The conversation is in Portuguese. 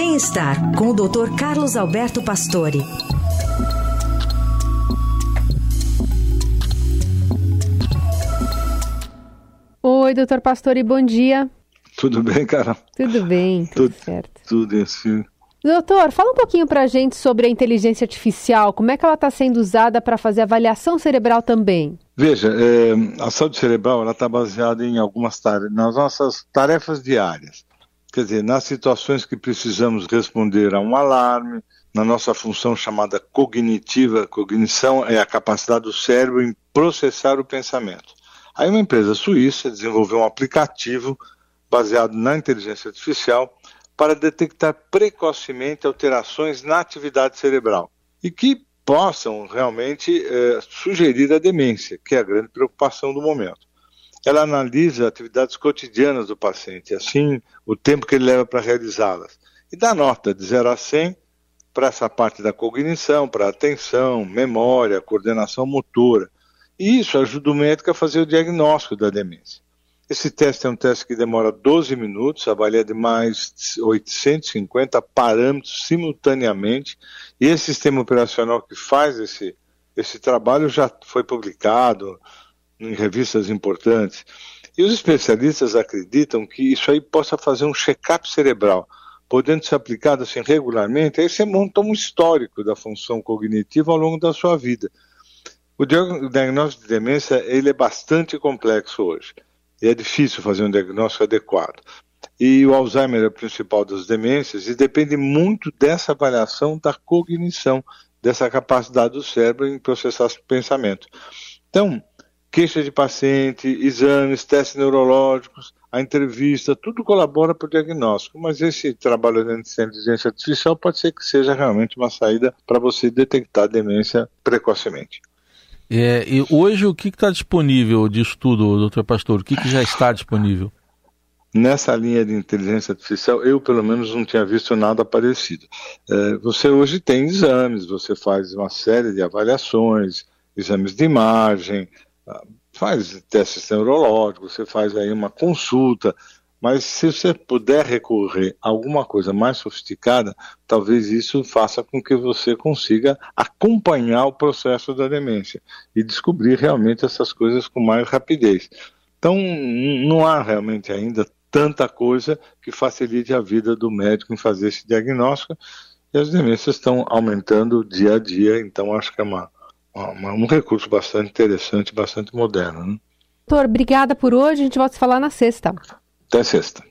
Bem-estar com o Dr. Carlos Alberto Pastore. Oi, doutor Pastore, bom dia. Tudo bem, cara? Tudo bem, tudo, tudo certo. Tudo assim. Doutor, fala um pouquinho pra gente sobre a inteligência artificial, como é que ela está sendo usada para fazer avaliação cerebral também? Veja, é, a saúde cerebral está baseada em algumas tarefas, nas nossas tarefas diárias. Quer dizer, nas situações que precisamos responder a um alarme, na nossa função chamada cognitiva, cognição é a capacidade do cérebro em processar o pensamento. Aí uma empresa suíça desenvolveu um aplicativo baseado na inteligência artificial para detectar precocemente alterações na atividade cerebral e que possam realmente eh, sugerir a demência, que é a grande preocupação do momento. Ela analisa atividades cotidianas do paciente, assim o tempo que ele leva para realizá-las, e dá nota de 0 a 100 para essa parte da cognição, para atenção, memória, coordenação motora. E isso ajuda o médico a fazer o diagnóstico da demência. Esse teste é um teste que demora 12 minutos, avalia de mais 850 parâmetros simultaneamente, e esse sistema operacional que faz esse, esse trabalho já foi publicado em revistas importantes. E os especialistas acreditam que isso aí possa fazer um check-up cerebral, podendo ser aplicado assim regularmente, aí você monta um histórico da função cognitiva ao longo da sua vida. O diagnóstico de demência ele é bastante complexo hoje e é difícil fazer um diagnóstico adequado. E o Alzheimer é o principal das demências e depende muito dessa avaliação da cognição, dessa capacidade do cérebro em processar pensamento. Então, queixa de paciente, exames, testes neurológicos, a entrevista, tudo colabora para o diagnóstico, mas esse trabalho de inteligência artificial pode ser que seja realmente uma saída para você detectar demência precocemente. É, e hoje o que está disponível de estudo, doutor Pastor? O que, que já está disponível? Nessa linha de inteligência artificial, eu pelo menos não tinha visto nada parecido. É, você hoje tem exames, você faz uma série de avaliações, exames de imagem, faz testes neurológicos, você faz aí uma consulta, mas se você puder recorrer a alguma coisa mais sofisticada, talvez isso faça com que você consiga acompanhar o processo da demência e descobrir realmente essas coisas com mais rapidez. Então, não há realmente ainda tanta coisa que facilite a vida do médico em fazer esse diagnóstico, e as demências estão aumentando dia a dia, então acho que é uma, um recurso bastante interessante, bastante moderno. Né? Doutor, obrigada por hoje, a gente volta a falar na sexta. Até sexta.